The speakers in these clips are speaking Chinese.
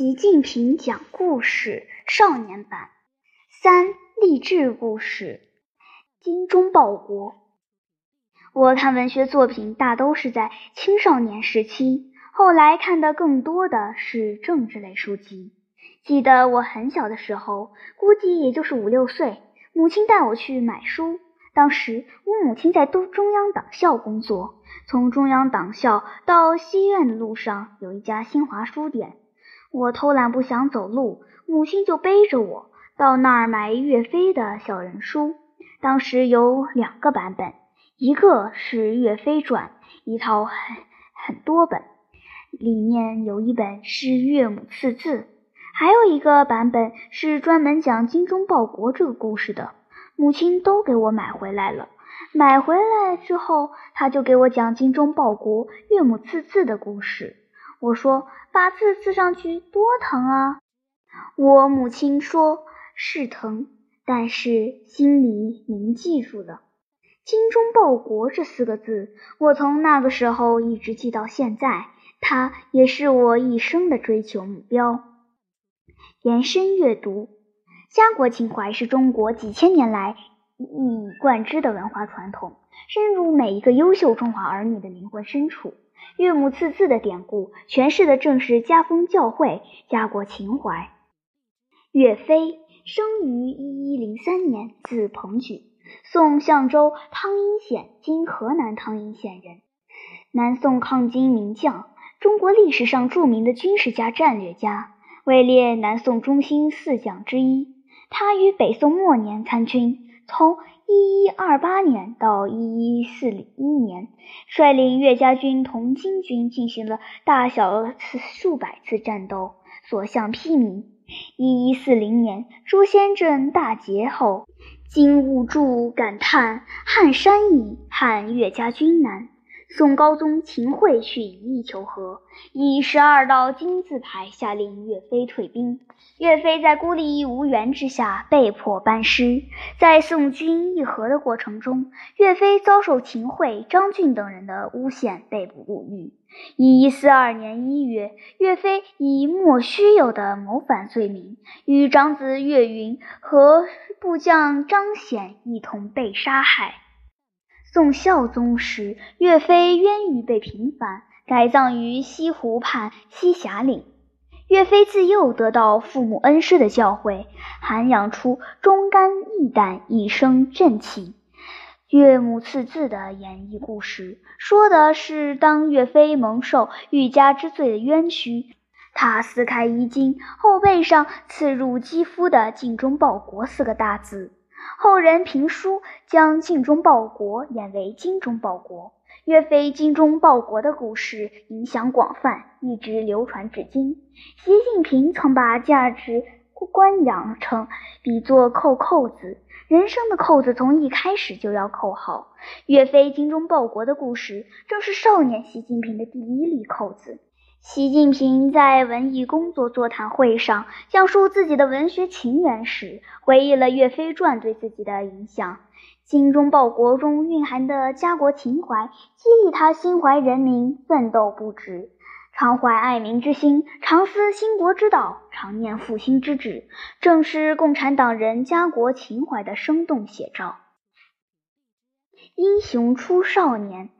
习近平讲故事少年版三励志故事精忠报国。我看文学作品大都是在青少年时期，后来看的更多的是政治类书籍。记得我很小的时候，估计也就是五六岁，母亲带我去买书。当时我母亲在都中央党校工作，从中央党校到西苑的路上有一家新华书店。我偷懒不想走路，母亲就背着我到那儿买岳飞的小人书。当时有两个版本，一个是《岳飞传》，一套很很多本，里面有一本是《岳母刺字》，还有一个版本是专门讲精忠报国这个故事的。母亲都给我买回来了。买回来之后，他就给我讲精忠报国、岳母刺字的故事。我说：“把字刺上去多疼啊！”我母亲说：“是疼，但是心里铭记住了‘精忠报国’这四个字。我从那个时候一直记到现在，它也是我一生的追求目标。”延伸阅读，家国情怀是中国几千年来一以贯之的文化传统，深入每一个优秀中华儿女的灵魂深处。岳母刺字的典故，诠释的正是家风教诲、家国情怀。岳飞生于一一零三年，字鹏举，宋相州汤阴县（今河南汤阴县）人，南宋抗金名将，中国历史上著名的军事家、战略家，位列南宋中兴四将之一。他于北宋末年参军，从一一二八年到一一四一年，率领岳家军同金军进行了大小次数百次战斗，所向披靡。一一四零年，朱仙镇大捷后，金兀术感叹：“汉山易，汉岳家军难。”宋高宗秦桧去以义求和，以十二道金字牌下令岳飞退兵。岳飞在孤立无援之下被迫班师。在宋军议和的过程中，岳飞遭受秦桧、张俊等人的诬陷，被捕入狱。一一四二年一月，岳飞以莫须有的谋反罪名，与长子岳云和部将张显一同被杀害。宋孝宗时，岳飞冤狱被平反，改葬于西湖畔西霞岭。岳飞自幼得到父母恩师的教诲，涵养出忠肝义胆、一生正气。岳母刺字的演绎故事，说的是当岳飞蒙受欲加之罪的冤屈，他撕开衣襟，后背上刺入肌肤的“尽忠报国”四个大字。后人评书将“精忠报国”演为“精忠报国”。岳飞精忠报国的故事影响广泛，一直流传至今。习近平曾把价值观养成比作扣扣子，人生的扣子从一开始就要扣好。岳飞精忠报国的故事，正是少年习近平的第一粒扣子。习近平在文艺工作座谈会上讲述自己的文学情缘时，回忆了《岳飞传》对自己的影响。精忠报国中蕴含的家国情怀，激励他心怀人民，奋斗不止，常怀爱民之心，常思兴国之道，常念复兴之志，正是共产党人家国情怀的生动写照。英雄出少年。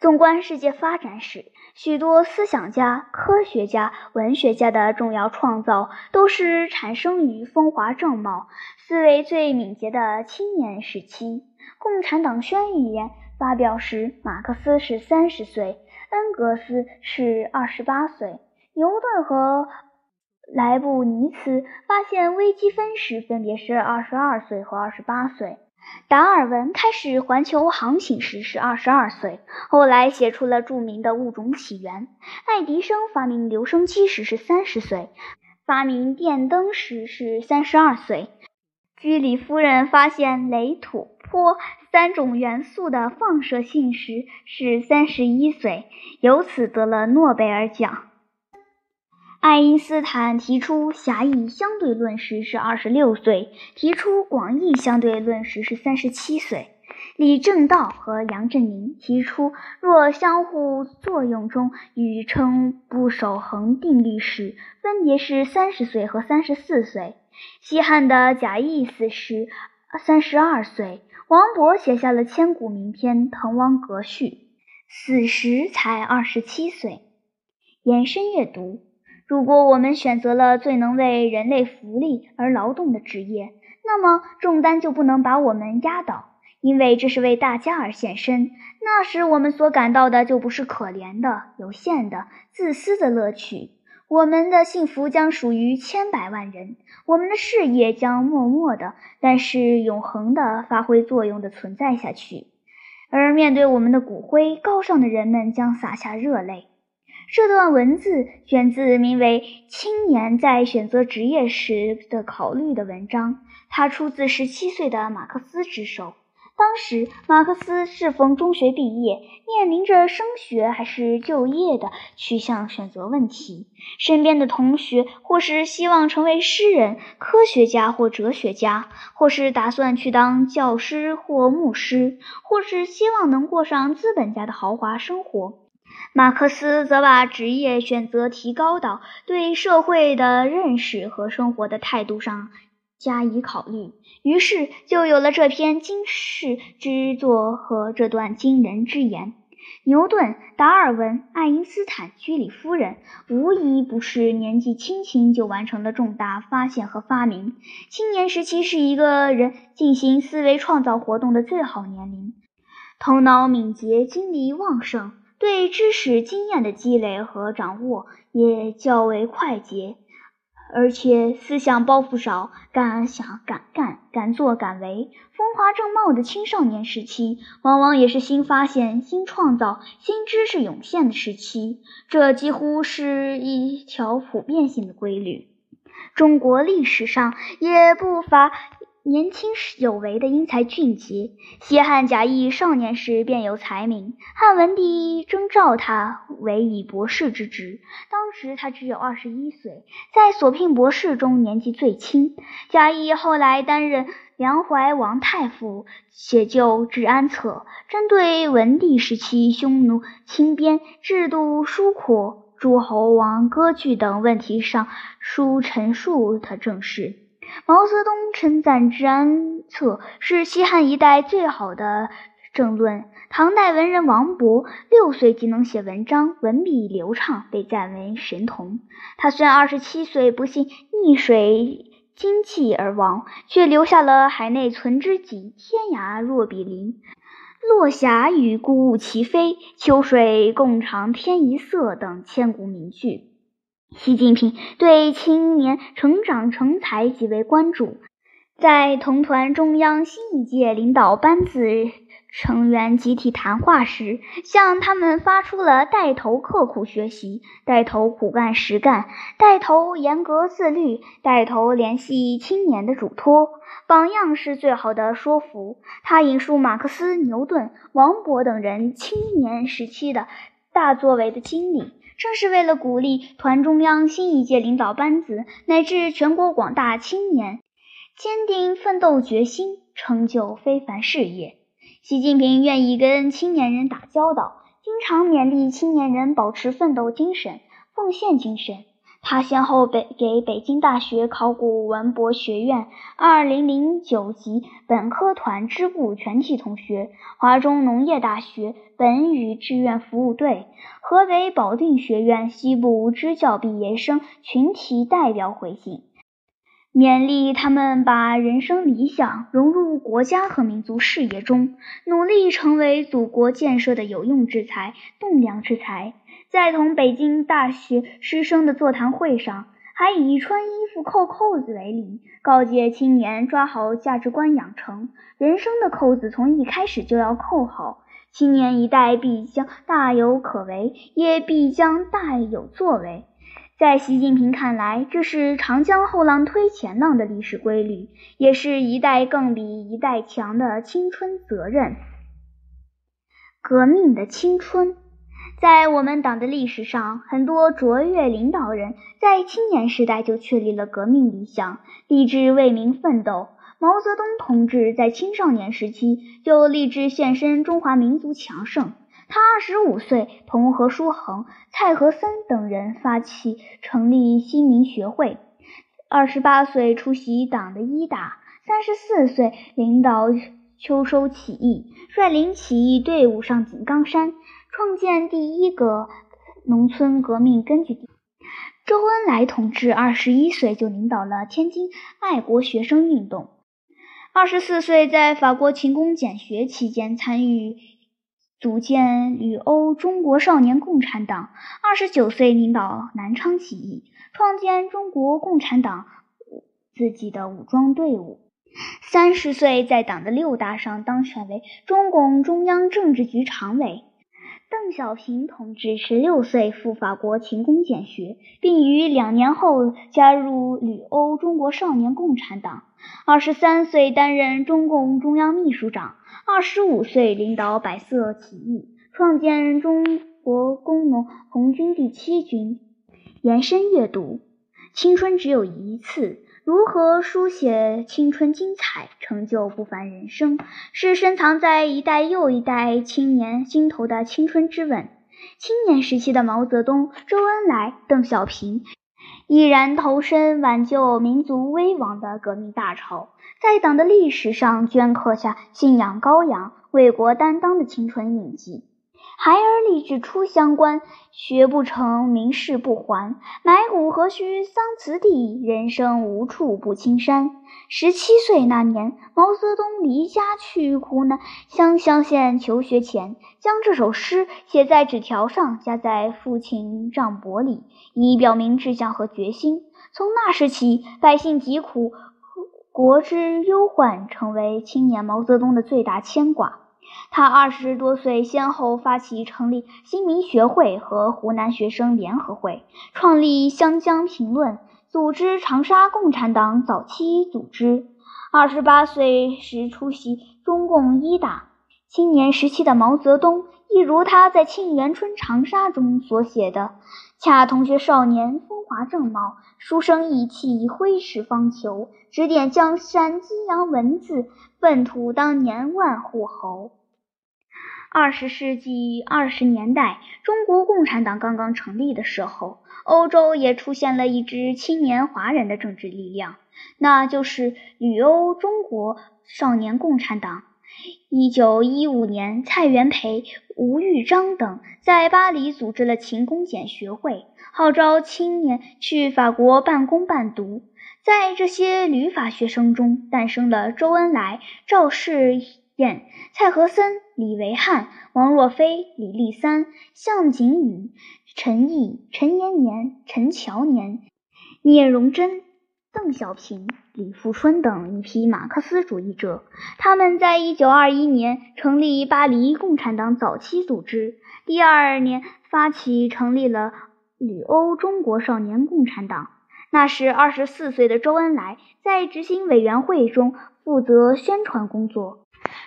纵观世界发展史，许多思想家、科学家、文学家的重要创造，都是产生于风华正茂、思维最敏捷的青年时期。共产党宣言发表时，马克思是三十岁，恩格斯是二十八岁，牛顿和莱布尼茨发现微积分时，分别是二十二岁和二十八岁。达尔文开始环球航行时是二十二岁，后来写出了著名的《物种起源》。爱迪生发明留声机时是三十岁，发明电灯时是三十二岁。居里夫人发现雷、土、坡三种元素的放射性时是三十一岁，由此得了诺贝尔奖。爱因斯坦提出狭义相对论时是二十六岁，提出广义相对论时是三十七岁。李政道和杨振宁提出，若相互作用中与称不守恒定律时，分别是三十岁和三十四岁。西汉的贾谊死时三十二岁，王勃写下了千古名篇《滕王阁序》，死时才二十七岁。延伸阅读：如果我们选择了最能为人类福利而劳动的职业，那么重担就不能把我们压倒。因为这是为大家而献身，那时我们所感到的就不是可怜的、有限的、自私的乐趣。我们的幸福将属于千百万人，我们的事业将默默的，但是永恒的发挥作用的存在下去。而面对我们的骨灰，高尚的人们将洒下热泪。这段文字选自名为《青年在选择职业时的考虑》的文章，它出自十七岁的马克思之手。当时，马克思适逢中学毕业，面临着升学还是就业的取向选择问题。身边的同学或是希望成为诗人、科学家或哲学家，或是打算去当教师或牧师，或是希望能过上资本家的豪华生活。马克思则把职业选择提高到对社会的认识和生活的态度上。加以考虑，于是就有了这篇惊世之作和这段惊人之言。牛顿、达尔文、爱因斯坦、居里夫人，无一不是年纪轻轻就完成了重大发现和发明。青年时期是一个人进行思维创造活动的最好年龄，头脑敏捷，精力旺盛，对知识经验的积累和掌握也较为快捷。而且思想包袱少，敢想敢干，敢作敢为，风华正茂的青少年时期，往往也是新发现、新创造、新知识涌现的时期。这几乎是一条普遍性的规律。中国历史上也不乏。年轻时有为的英才俊杰，西汉贾谊少年时便有才名，汉文帝征召他为以博士之职。当时他只有二十一岁，在所聘博士中年纪最轻。贾谊后来担任梁怀王太傅，写就《治安策》，针对文帝时期匈奴侵边、制度疏阔、诸侯王割据等问题上，书陈述的政事。毛泽东称赞《治安策》是西汉一代最好的政论。唐代文人王勃六岁即能写文章，文笔流畅，被赞为神童。他虽然二十七岁不幸溺水精气而亡，却留下了《海内存知己》“天涯若比邻”“落霞与孤鹜齐飞”“秋水共长天一色”等千古名句。习近平对青年成长成才极为关注，在同团中央新一届领导班子成员集体谈话时，向他们发出了带头刻苦学习、带头苦干实干、带头严格自律、带头联系青年的嘱托。榜样是最好的说服。他引述马克思、牛顿、王勃等人青年时期的大作为的经历。正是为了鼓励团中央新一届领导班子乃至全国广大青年坚定奋斗决心，成就非凡事业，习近平愿意跟青年人打交道，经常勉励青年人保持奋斗精神、奉献精神。他先后北给北京大学考古文博学院二零零九级本科团支部全体同学、华中农业大学本与志愿服务队、河北保定学院西部支教毕业生群体代表回信，勉励他们把人生理想融入国家和民族事业中，努力成为祖国建设的有用之才、栋梁之才。在同北京大学师生的座谈会上，还以穿衣服扣扣子为例，告诫青年抓好价值观养成，人生的扣子从一开始就要扣好。青年一代必将大有可为，也必将大有作为。在习近平看来，这是长江后浪推前浪的历史规律，也是一代更比一代强的青春责任。革命的青春。在我们党的历史上，很多卓越领导人，在青年时代就确立了革命理想，立志为民奋斗。毛泽东同志在青少年时期就立志献身中华民族强盛。他二十五岁，同何书衡、蔡和森等人发起成立新民学会；二十八岁出席党的一大；三十四岁领导秋收起义，率领起义队伍上井冈山，创建第一个农村革命根据地。周恩来同志二十一岁就领导了天津爱国学生运动。二十四岁，在法国勤工俭学期间，参与组建旅欧中国少年共产党。二十九岁，领导南昌起义，创建中国共产党自己的武装队伍。三十岁，在党的六大上当选为中共中央政治局常委。邓小平同志十六岁赴法国勤工俭学，并于两年后加入旅欧中国少年共产党。二十三岁担任中共中央秘书长。二十五岁领导百色起义，创建中国工农红军第七军。延伸阅读：青春只有一次。如何书写青春精彩，成就不凡人生，是深藏在一代又一代青年心头的青春之吻。青年时期的毛泽东、周恩来、邓小平，毅然投身挽救民族危亡的革命大潮，在党的历史上镌刻下信仰高扬、为国担当的青春印记。孩儿立志出乡关，学不成名士不还。埋骨何须桑梓地，人生无处不青山。十七岁那年，毛泽东离家去湖南湘乡县求学前，将这首诗写在纸条上，夹在父亲帐帛里，以表明志向和决心。从那时起，百姓疾苦、国之忧患，成为青年毛泽东的最大牵挂。他二十多岁，先后发起成立新民学会和湖南学生联合会，创立《湘江评论》，组织长沙共产党早期组织。二十八岁时出席中共一大。青年时期的毛泽东，一如他在《沁园春·长沙》中所写的：“恰同学少年，风华正茂，书生意气，挥斥方遒，指点江山，激扬文字，粪土当年万户侯。”二十世纪二十年代，中国共产党刚刚成立的时候，欧洲也出现了一支青年华人的政治力量，那就是旅欧中国少年共产党。一九一五年，蔡元培、吴玉章等在巴黎组织了勤工俭学会，号召青年去法国半工半读。在这些旅法学生中，诞生了周恩来、赵世。燕、蔡和森、李维汉、王若飞、李立三、向景宇、陈毅、陈延年、陈乔年、聂荣臻、邓小平、李富春等一批马克思主义者。他们在一九二一年成立巴黎共产党早期组织，第二年发起成立了旅欧中国少年共产党。那时二十四岁的周恩来在执行委员会中负责宣传工作。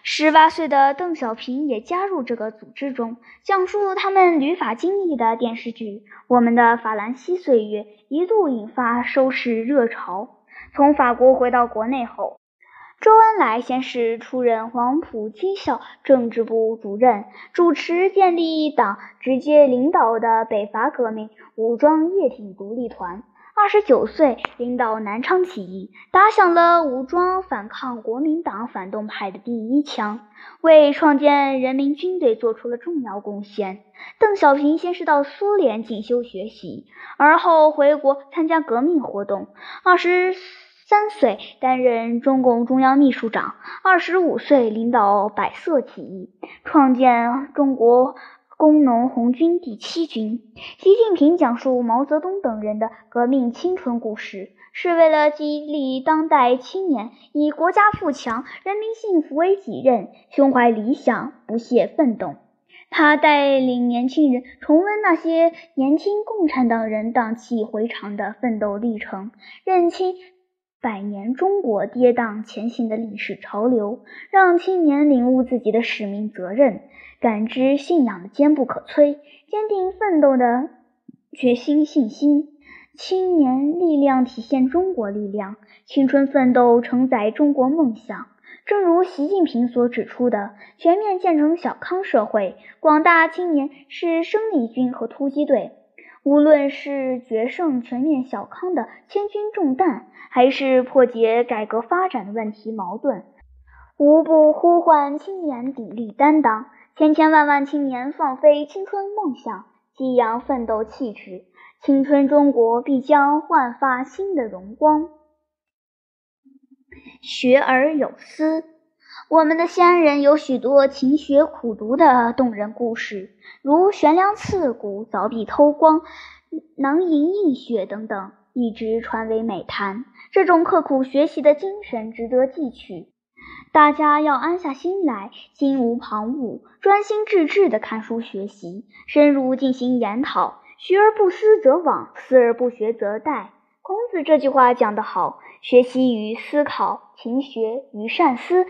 十八岁的邓小平也加入这个组织中，讲述他们旅法经历的电视剧《我们的法兰西岁月》一度引发收视热潮。从法国回到国内后，周恩来先是出任黄埔军校政治部主任，主持建立党直接领导的北伐革命武装叶挺独立团。二十九岁，领导南昌起义，打响了武装反抗国民党反动派的第一枪，为创建人民军队做出了重要贡献。邓小平先是到苏联进修学习，而后回国参加革命活动。二十三岁，担任中共中央秘书长。二十五岁，领导百色起义，创建中国。工农红军第七军，习近平讲述毛泽东等人的革命青春故事，是为了激励当代青年以国家富强、人民幸福为己任，胸怀理想，不懈奋斗。他带领年轻人重温那些年轻共产党人荡气回肠的奋斗历程，认清百年中国跌宕前行的历史潮流，让青年领悟自己的使命责任。感知信仰的坚不可摧，坚定奋斗的决心信心。青年力量体现中国力量，青春奋斗承载中国梦想。正如习近平所指出的，全面建成小康社会，广大青年是生力军和突击队。无论是决胜全面小康的千钧重担，还是破解改革发展的问题矛盾，无不呼唤青年砥砺担当。千千万万青年放飞青春梦想，激扬奋斗气质，青春中国必将焕发新的荣光。学而有思，我们的先人有许多勤学苦读的动人故事，如悬梁刺股、凿壁偷光、囊萤映雪等等，一直传为美谈。这种刻苦学习的精神值得记取。大家要安下心来，心无旁骛，专心致志地看书学习，深入进行研讨。学而不思则罔，思而不学则殆。孔子这句话讲得好。学习与思考，勤学与善思，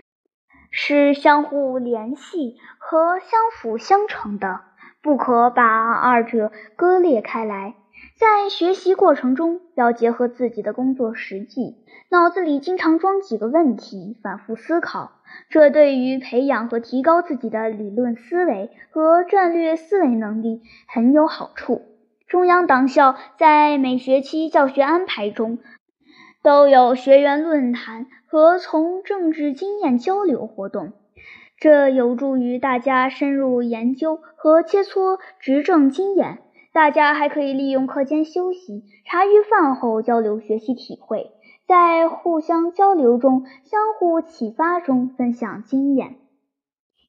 是相互联系和相辅相成的，不可把二者割裂开来。在学习过程中，要结合自己的工作实际，脑子里经常装几个问题，反复思考，这对于培养和提高自己的理论思维和战略思维能力很有好处。中央党校在每学期教学安排中。都有学员论坛和从政治经验交流活动，这有助于大家深入研究和切磋执政经验。大家还可以利用课间休息、茶余饭后交流学习体会，在互相交流中、相互启发中分享经验，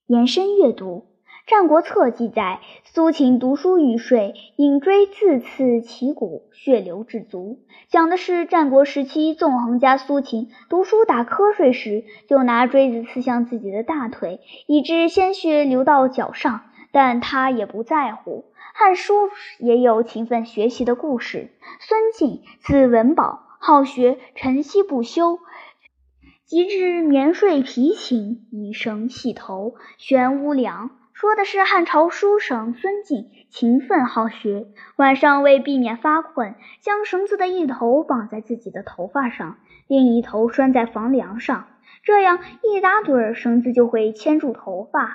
延伸阅读。《战国策》记载，苏秦读书欲睡，引锥自刺其骨，血流至足。讲的是战国时期纵横家苏秦读书打瞌睡时，就拿锥子刺向自己的大腿，以致鲜血流到脚上，但他也不在乎。《汉书》也有勤奋学习的故事。孙敬，字文宝，好学，晨曦不休，及至眠睡疲寝，以绳系头，悬屋梁。说的是汉朝书生孙敬勤奋好学，晚上为避免发困，将绳子的一头绑在自己的头发上，另一头拴在房梁上，这样一打盹儿，绳子就会牵住头发，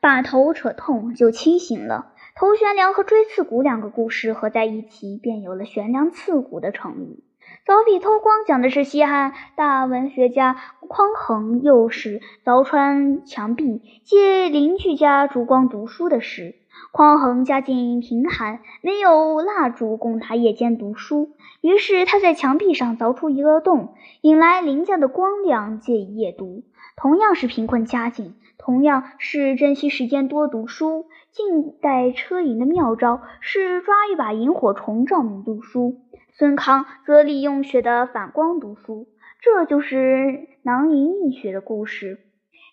把头扯痛就清醒了。头悬梁和锥刺股两个故事合在一起，便有了悬梁刺股的成语。凿壁偷光讲的是西汉大文学家匡衡幼时凿穿墙壁，借邻居家烛光读书的事。匡衡家境贫寒，没有蜡烛供他夜间读书，于是他在墙壁上凿出一个洞，引来邻家的光亮，借以夜读。同样是贫困家境，同样是珍惜时间多读书，近代车银的妙招是抓一把萤火虫照明读书。孙康则利用雪的反光读书，这就是囊萤映雪的故事。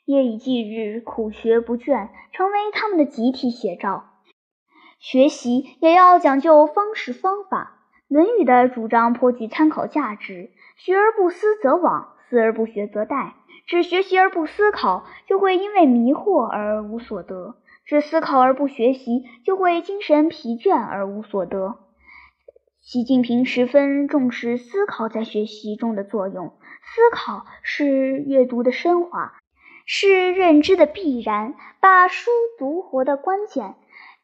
夜以继日，苦学不倦，成为他们的集体写照。学习也要讲究方式方法，《论语》的主张颇具参考价值：“学而不思则罔，思而不学则殆。”只学习而不思考，就会因为迷惑而无所得；只思考而不学习，就会精神疲倦而无所得。习近平十分重视思考在学习中的作用。思考是阅读的升华，是认知的必然，把书读活的关键。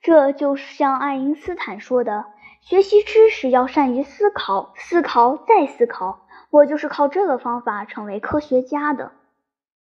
这就是像爱因斯坦说的：“学习知识要善于思考，思考再思考。”我就是靠这个方法成为科学家的。